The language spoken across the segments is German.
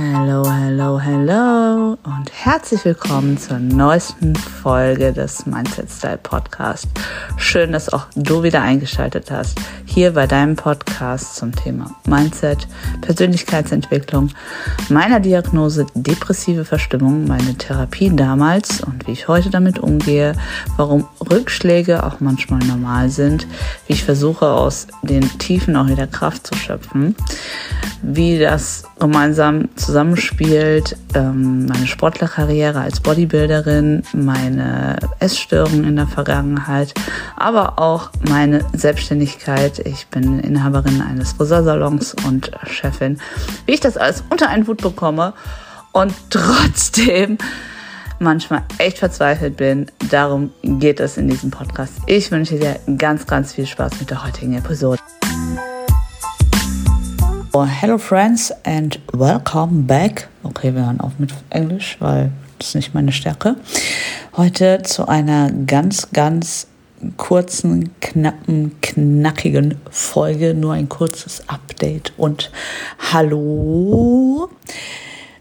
Hallo, hallo, hallo und herzlich willkommen zur neuesten Folge des Mindset Style Podcast. Schön, dass auch du wieder eingeschaltet hast. Hier bei deinem Podcast zum Thema Mindset, Persönlichkeitsentwicklung, meiner Diagnose depressive Verstimmung, meine Therapie damals und wie ich heute damit umgehe, warum Rückschläge auch manchmal normal sind, wie ich versuche aus den Tiefen auch wieder Kraft zu schöpfen, wie das gemeinsam zusammenspielt, ähm, meine Sportlerkarriere als Bodybuilderin, meine Essstörungen in der Vergangenheit, aber auch meine Selbstständigkeit. Ich bin Inhaberin eines Friseursalons und Chefin. Wie ich das alles unter einen Hut bekomme und trotzdem manchmal echt verzweifelt bin. Darum geht es in diesem Podcast. Ich wünsche dir ganz, ganz viel Spaß mit der heutigen Episode. Oh, hello friends and welcome back. Okay, wir hören auf mit Englisch, weil das ist nicht meine Stärke. Heute zu einer ganz, ganz kurzen, knappen, knackigen Folge. Nur ein kurzes Update und Hallo.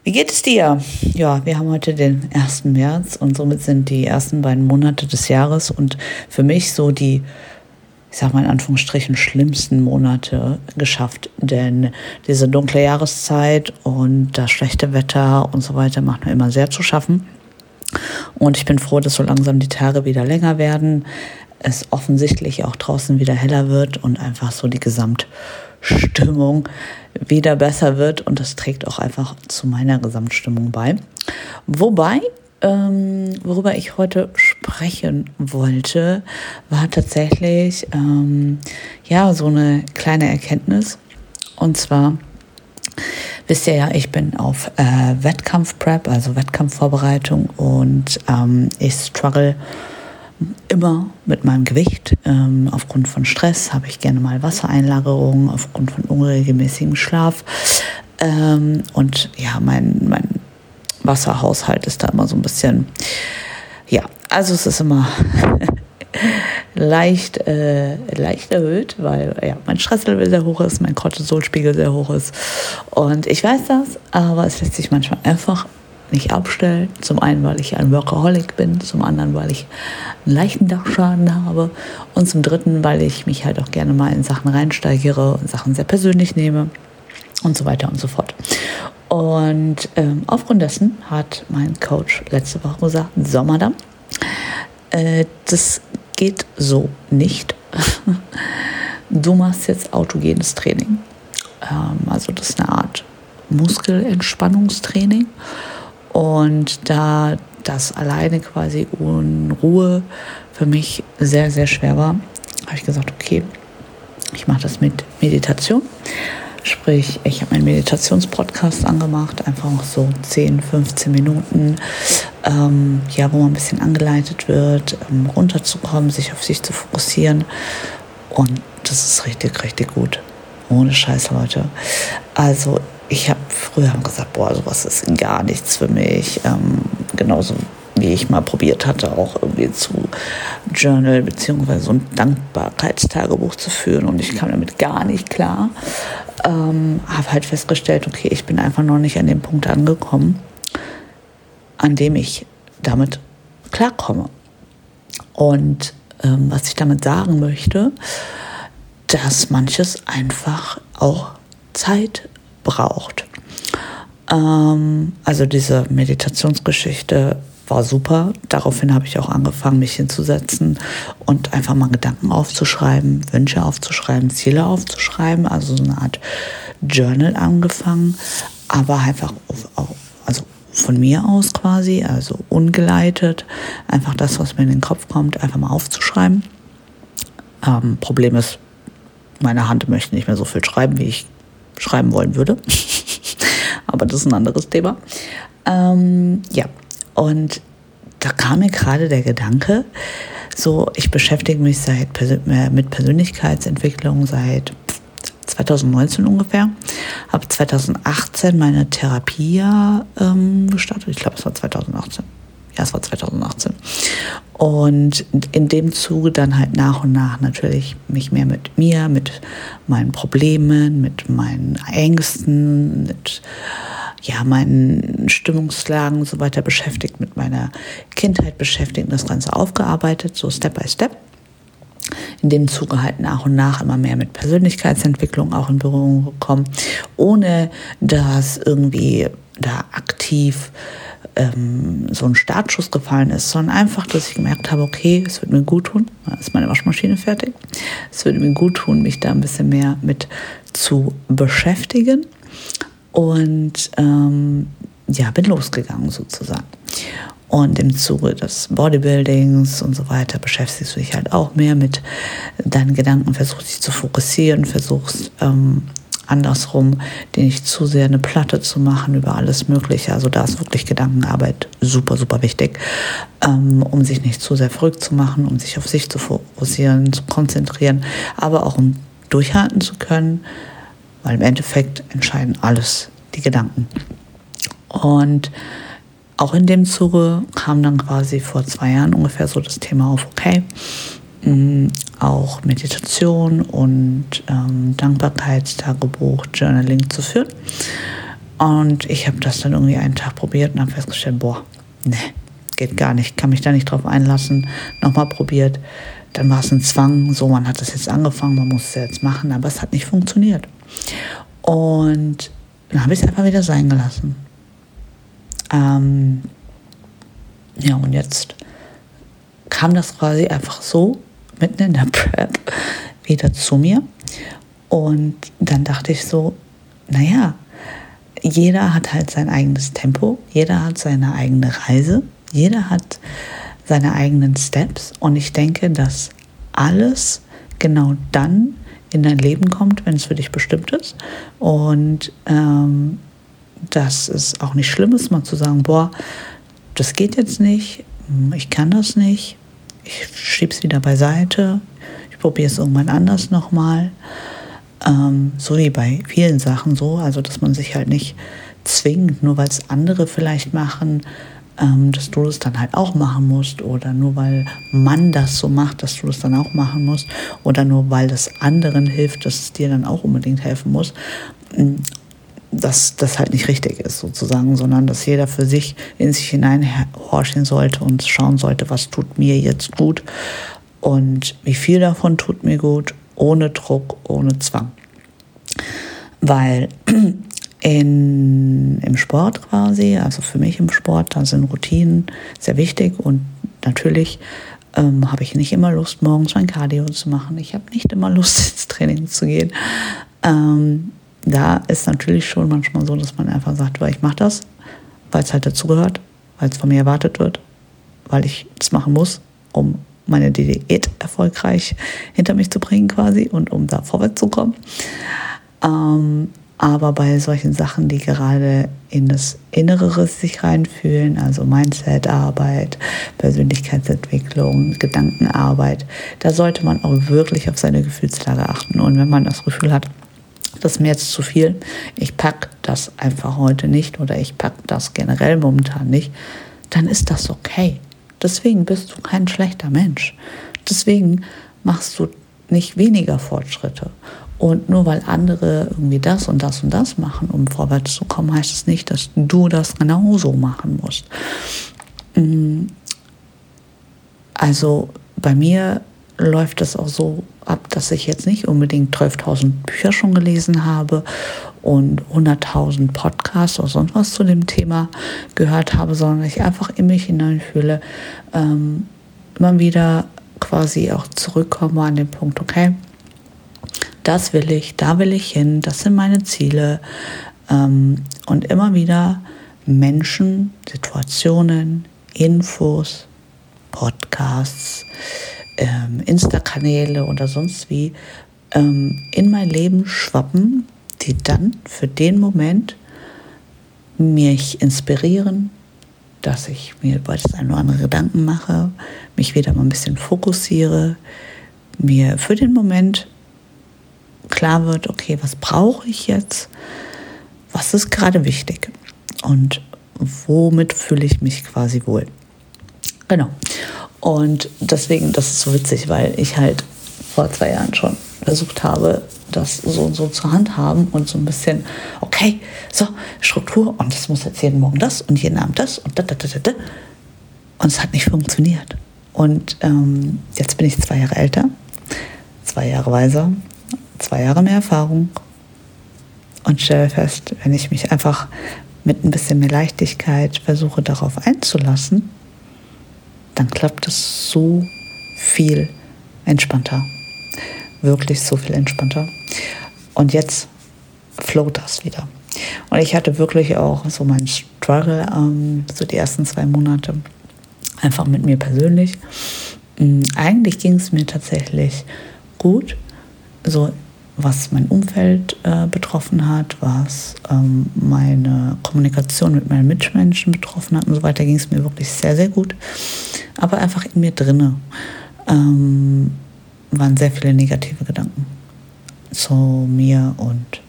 Wie geht es dir? Ja, wir haben heute den 1. März und somit sind die ersten beiden Monate des Jahres und für mich so die ich sag mal in Anführungsstrichen, schlimmsten Monate geschafft. Denn diese dunkle Jahreszeit und das schlechte Wetter und so weiter macht mir immer sehr zu schaffen. Und ich bin froh, dass so langsam die Tage wieder länger werden, es offensichtlich auch draußen wieder heller wird und einfach so die Gesamtstimmung wieder besser wird. Und das trägt auch einfach zu meiner Gesamtstimmung bei. Wobei ähm, worüber ich heute sprechen wollte, war tatsächlich ähm, ja so eine kleine Erkenntnis. Und zwar wisst ihr ja, ich bin auf äh, Wettkampfprep, also Wettkampfvorbereitung und ähm, ich struggle immer mit meinem Gewicht. Ähm, aufgrund von Stress habe ich gerne mal Wassereinlagerungen, aufgrund von unregelmäßigem Schlaf. Ähm, und ja, mein, mein Wasserhaushalt ist da immer so ein bisschen, ja, also es ist immer leicht, äh, leicht erhöht, weil ja, mein Stresslevel sehr hoch ist, mein Cortisolspiegel sehr hoch ist. Und ich weiß das, aber es lässt sich manchmal einfach nicht abstellen. Zum einen, weil ich ein Workaholic bin, zum anderen, weil ich einen leichten Dachschaden habe und zum dritten, weil ich mich halt auch gerne mal in Sachen reinsteigere und Sachen sehr persönlich nehme und so weiter und so fort. Und ähm, aufgrund dessen hat mein Coach letzte Woche gesagt, so Madame, äh, das geht so nicht. du machst jetzt autogenes Training. Ähm, also das ist eine Art Muskelentspannungstraining. Und da das alleine quasi in Ruhe für mich sehr, sehr schwer war, habe ich gesagt, okay, ich mache das mit Meditation. Sprich, ich habe meinen Meditationspodcast angemacht, einfach so 10, 15 Minuten, ähm, ja, wo man ein bisschen angeleitet wird, ähm, runterzukommen, sich auf sich zu fokussieren. Und das ist richtig, richtig gut. Ohne Scheiß, Leute. Also, ich habe früher gesagt, boah, sowas ist gar nichts für mich. Ähm, genauso wie ich mal probiert hatte, auch irgendwie zu Journal beziehungsweise so ein Dankbarkeitstagebuch zu führen und ich kam damit gar nicht klar. Ähm, habe halt festgestellt, okay, ich bin einfach noch nicht an dem Punkt angekommen, an dem ich damit klarkomme. Und ähm, was ich damit sagen möchte, dass manches einfach auch Zeit braucht. Ähm, also diese Meditationsgeschichte war super. Daraufhin habe ich auch angefangen, mich hinzusetzen und einfach mal Gedanken aufzuschreiben, Wünsche aufzuschreiben, Ziele aufzuschreiben, also so eine Art Journal angefangen, aber einfach auf, also von mir aus quasi, also ungeleitet, einfach das, was mir in den Kopf kommt, einfach mal aufzuschreiben. Ähm, Problem ist, meine Hand möchte nicht mehr so viel schreiben, wie ich schreiben wollen würde. aber das ist ein anderes Thema. Ähm, ja, und da kam mir gerade der Gedanke, so ich beschäftige mich seit äh, mit Persönlichkeitsentwicklung seit 2019 ungefähr, habe 2018 meine Therapie ähm, gestartet. Ich glaube, es war 2018. Ja, es war 2018. Und in dem Zuge dann halt nach und nach natürlich mich mehr mit mir, mit meinen Problemen, mit meinen Ängsten, mit ja, meinen Stimmungslagen so weiter beschäftigt, mit meiner Kindheit beschäftigt und das Ganze aufgearbeitet, so Step by Step. In dem Zuge halt nach und nach immer mehr mit Persönlichkeitsentwicklung auch in Berührung gekommen, ohne dass irgendwie da aktiv ähm, so ein Startschuss gefallen ist, sondern einfach, dass ich gemerkt habe, okay, es wird mir gut tun, ist meine Waschmaschine fertig, es würde mir gut tun, mich da ein bisschen mehr mit zu beschäftigen und ähm, ja, bin losgegangen sozusagen. Und im Zuge des Bodybuildings und so weiter beschäftigst du dich halt auch mehr mit deinen Gedanken, versuchst dich zu fokussieren, versuchst ähm, andersrum, dir nicht zu sehr eine Platte zu machen über alles Mögliche. Also da ist wirklich Gedankenarbeit super, super wichtig, ähm, um sich nicht zu sehr verrückt zu machen, um sich auf sich zu fokussieren, zu konzentrieren, aber auch um durchhalten zu können, weil im Endeffekt entscheiden alles die Gedanken. Und auch in dem Zuge kam dann quasi vor zwei Jahren ungefähr so das Thema auf, okay, Mm, auch Meditation und ähm, Dankbarkeitstagebuch, Journaling zu führen. Und ich habe das dann irgendwie einen Tag probiert und habe festgestellt, boah, ne, geht gar nicht, kann mich da nicht drauf einlassen. Nochmal probiert, dann war es ein Zwang, so man hat es jetzt angefangen, man muss es jetzt machen, aber es hat nicht funktioniert. Und dann habe ich es einfach wieder sein gelassen. Ähm, ja, und jetzt kam das quasi einfach so mitten in der Prep wieder zu mir. Und dann dachte ich so, naja, jeder hat halt sein eigenes Tempo, jeder hat seine eigene Reise, jeder hat seine eigenen Steps. Und ich denke, dass alles genau dann in dein Leben kommt, wenn es für dich bestimmt ist. Und ähm, dass es auch nicht schlimm ist, mal zu sagen, boah, das geht jetzt nicht, ich kann das nicht, ich schiebe es wieder beiseite, ich probiere es irgendwann anders nochmal. Ähm, so wie bei vielen Sachen so, also dass man sich halt nicht zwingt, nur weil es andere vielleicht machen, ähm, dass du das dann halt auch machen musst oder nur weil man das so macht, dass du das dann auch machen musst oder nur weil das anderen hilft, dass es dir dann auch unbedingt helfen muss dass das halt nicht richtig ist sozusagen, sondern dass jeder für sich in sich hineinhorchen sollte und schauen sollte, was tut mir jetzt gut und wie viel davon tut mir gut, ohne Druck, ohne Zwang. Weil in, im Sport quasi, also für mich im Sport, da sind Routinen sehr wichtig und natürlich ähm, habe ich nicht immer Lust, morgens mein Cardio zu machen. Ich habe nicht immer Lust, ins Training zu gehen. Ähm, da ist natürlich schon manchmal so, dass man einfach sagt, weil ich mache das, weil es halt dazugehört, weil es von mir erwartet wird, weil ich es machen muss, um meine Diät erfolgreich hinter mich zu bringen quasi und um da vorwärts zu kommen. Ähm, aber bei solchen Sachen, die gerade in das Innere sich reinfühlen, also Mindset-Arbeit, Persönlichkeitsentwicklung, Gedankenarbeit, da sollte man auch wirklich auf seine Gefühlslage achten. Und wenn man das Gefühl hat, das ist mir jetzt zu viel, ich packe das einfach heute nicht oder ich packe das generell momentan nicht, dann ist das okay. Deswegen bist du kein schlechter Mensch. Deswegen machst du nicht weniger Fortschritte. Und nur weil andere irgendwie das und das und das machen, um vorwärts zu kommen, heißt es nicht, dass du das genauso machen musst. Mm. Also bei mir läuft es auch so ab, dass ich jetzt nicht unbedingt 12.000 Bücher schon gelesen habe und 100.000 Podcasts oder sonst was zu dem Thema gehört habe, sondern ich einfach in mich hineinfühle, ähm, immer wieder quasi auch zurückkomme an den Punkt, okay, das will ich, da will ich hin, das sind meine Ziele. Ähm, und immer wieder Menschen, Situationen, Infos, Podcasts, ähm, Insta-Kanäle oder sonst wie ähm, in mein Leben schwappen, die dann für den Moment mich inspirieren, dass ich mir über das eine oder andere Gedanken mache, mich wieder mal ein bisschen fokussiere, mir für den Moment klar wird, okay, was brauche ich jetzt, was ist gerade wichtig und womit fühle ich mich quasi wohl. Genau. Und deswegen, das ist so witzig, weil ich halt vor zwei Jahren schon versucht habe, das so und so zu handhaben und so ein bisschen, okay, so, Struktur und es muss jetzt jeden Morgen das und jeden Abend das und da, da, da, da, da. Und es hat nicht funktioniert. Und ähm, jetzt bin ich zwei Jahre älter, zwei Jahre weiser, zwei Jahre mehr Erfahrung und stelle fest, wenn ich mich einfach mit ein bisschen mehr Leichtigkeit versuche darauf einzulassen, dann klappt es so viel entspannter. Wirklich so viel entspannter. Und jetzt float das wieder. Und ich hatte wirklich auch so meinen Struggle, ähm, so die ersten zwei Monate, einfach mit mir persönlich. Ähm, eigentlich ging es mir tatsächlich gut, so was mein Umfeld äh, betroffen hat, was ähm, meine Kommunikation mit meinen Mitmenschen betroffen hat und so weiter, ging es mir wirklich sehr, sehr gut. Aber einfach in mir drinne ähm, waren sehr viele negative Gedanken zu mir und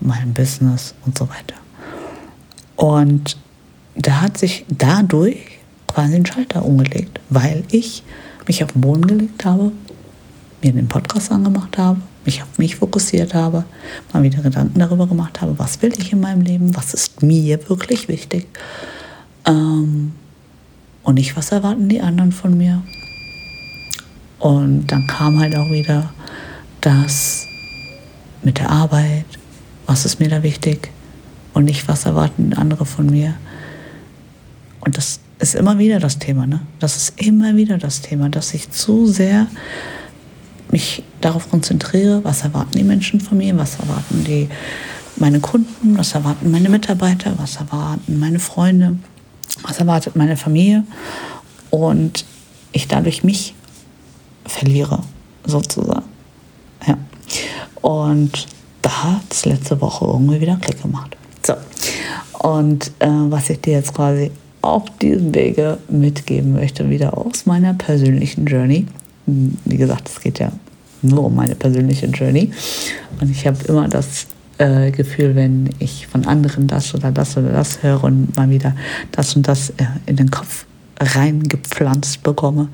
meinem Business und so weiter. Und da hat sich dadurch quasi ein Schalter umgelegt, weil ich mich auf den Boden gelegt habe, mir den Podcast angemacht habe, mich auf mich fokussiert habe, mal wieder Gedanken darüber gemacht habe, was will ich in meinem Leben, was ist mir wirklich wichtig ähm, und nicht, was erwarten die anderen von mir. Und dann kam halt auch wieder das mit der Arbeit, was ist mir da wichtig und nicht, was erwarten andere von mir. Und das ist immer wieder das Thema, ne? Das ist immer wieder das Thema, dass ich zu sehr mich darauf konzentriere, was erwarten die Menschen von mir, was erwarten die meine Kunden, was erwarten meine Mitarbeiter, was erwarten meine Freunde, was erwartet meine Familie und ich dadurch mich verliere, sozusagen. Ja. Und da hat es letzte Woche irgendwie wieder Klick gemacht. So. Und äh, was ich dir jetzt quasi auf diesem Wege mitgeben möchte, wieder aus meiner persönlichen Journey. Wie gesagt, es geht ja nur um meine persönliche Journey. Und ich habe immer das äh, Gefühl, wenn ich von anderen das oder das oder das höre und mal wieder das und das äh, in den Kopf reingepflanzt bekomme,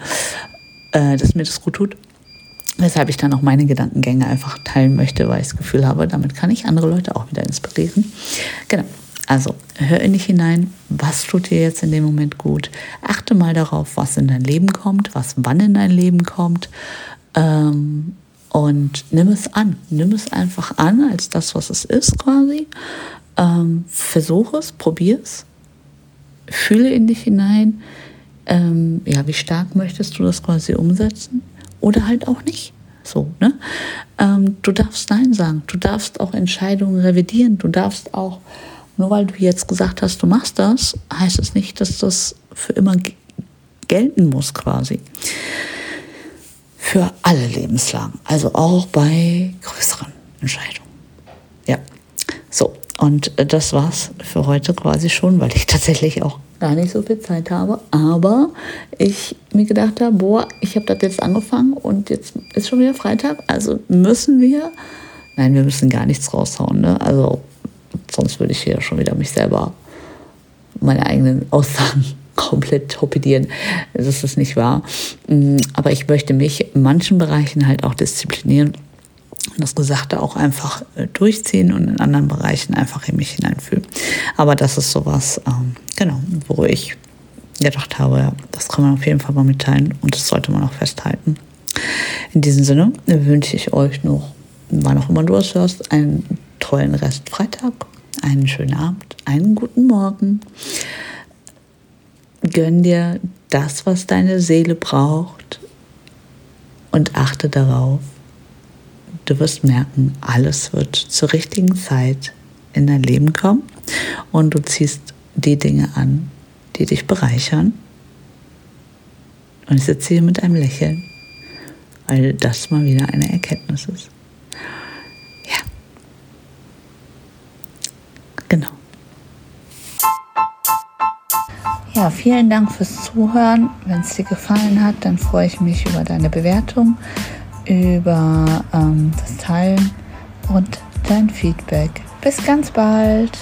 äh, dass mir das gut tut. Weshalb ich dann auch meine Gedankengänge einfach teilen möchte, weil ich das Gefühl habe, damit kann ich andere Leute auch wieder inspirieren. Genau. Also hör in dich hinein, was tut dir jetzt in dem Moment gut. Achte mal darauf, was in dein Leben kommt, was wann in dein Leben kommt. Ähm, und nimm es an. Nimm es einfach an als das, was es ist quasi. Ähm, versuch es, probier es. Fühle in dich hinein ähm, ja, wie stark möchtest du das quasi umsetzen oder halt auch nicht. So, ne? Ähm, du darfst Nein sagen, du darfst auch Entscheidungen revidieren, du darfst auch, nur weil du jetzt gesagt hast, du machst das, heißt es nicht, dass das für immer gelten muss quasi. Für alle Lebenslagen, also auch bei größeren Entscheidungen. Ja, so, und das war's für heute quasi schon, weil ich tatsächlich auch gar nicht so viel Zeit habe. Aber ich mir gedacht habe, boah, ich habe das jetzt angefangen und jetzt ist schon wieder Freitag. Also müssen wir, nein, wir müssen gar nichts raushauen. Ne? Also sonst würde ich hier schon wieder mich selber, meine eigenen Aussagen komplett torpedieren. Das ist nicht wahr. Mm, aber ich möchte mich in manchen Bereichen halt auch disziplinieren und das Gesagte auch einfach äh, durchziehen und in anderen Bereichen einfach in mich hineinfühlen. Aber das ist sowas, ähm, genau, wo ich gedacht habe, das kann man auf jeden Fall mal mitteilen und das sollte man auch festhalten. In diesem Sinne wünsche ich euch noch, wann auch immer du es hörst, einen tollen Rest Freitag, einen schönen Abend, einen guten Morgen. Gönn dir das, was deine Seele braucht und achte darauf, Du wirst merken, alles wird zur richtigen Zeit in dein Leben kommen und du ziehst die Dinge an, die dich bereichern. Und ich sitze hier mit einem Lächeln, weil das mal wieder eine Erkenntnis ist. Ja, vielen Dank fürs Zuhören. Wenn es dir gefallen hat, dann freue ich mich über deine Bewertung über ähm, das Teilen und dein Feedback. Bis ganz bald.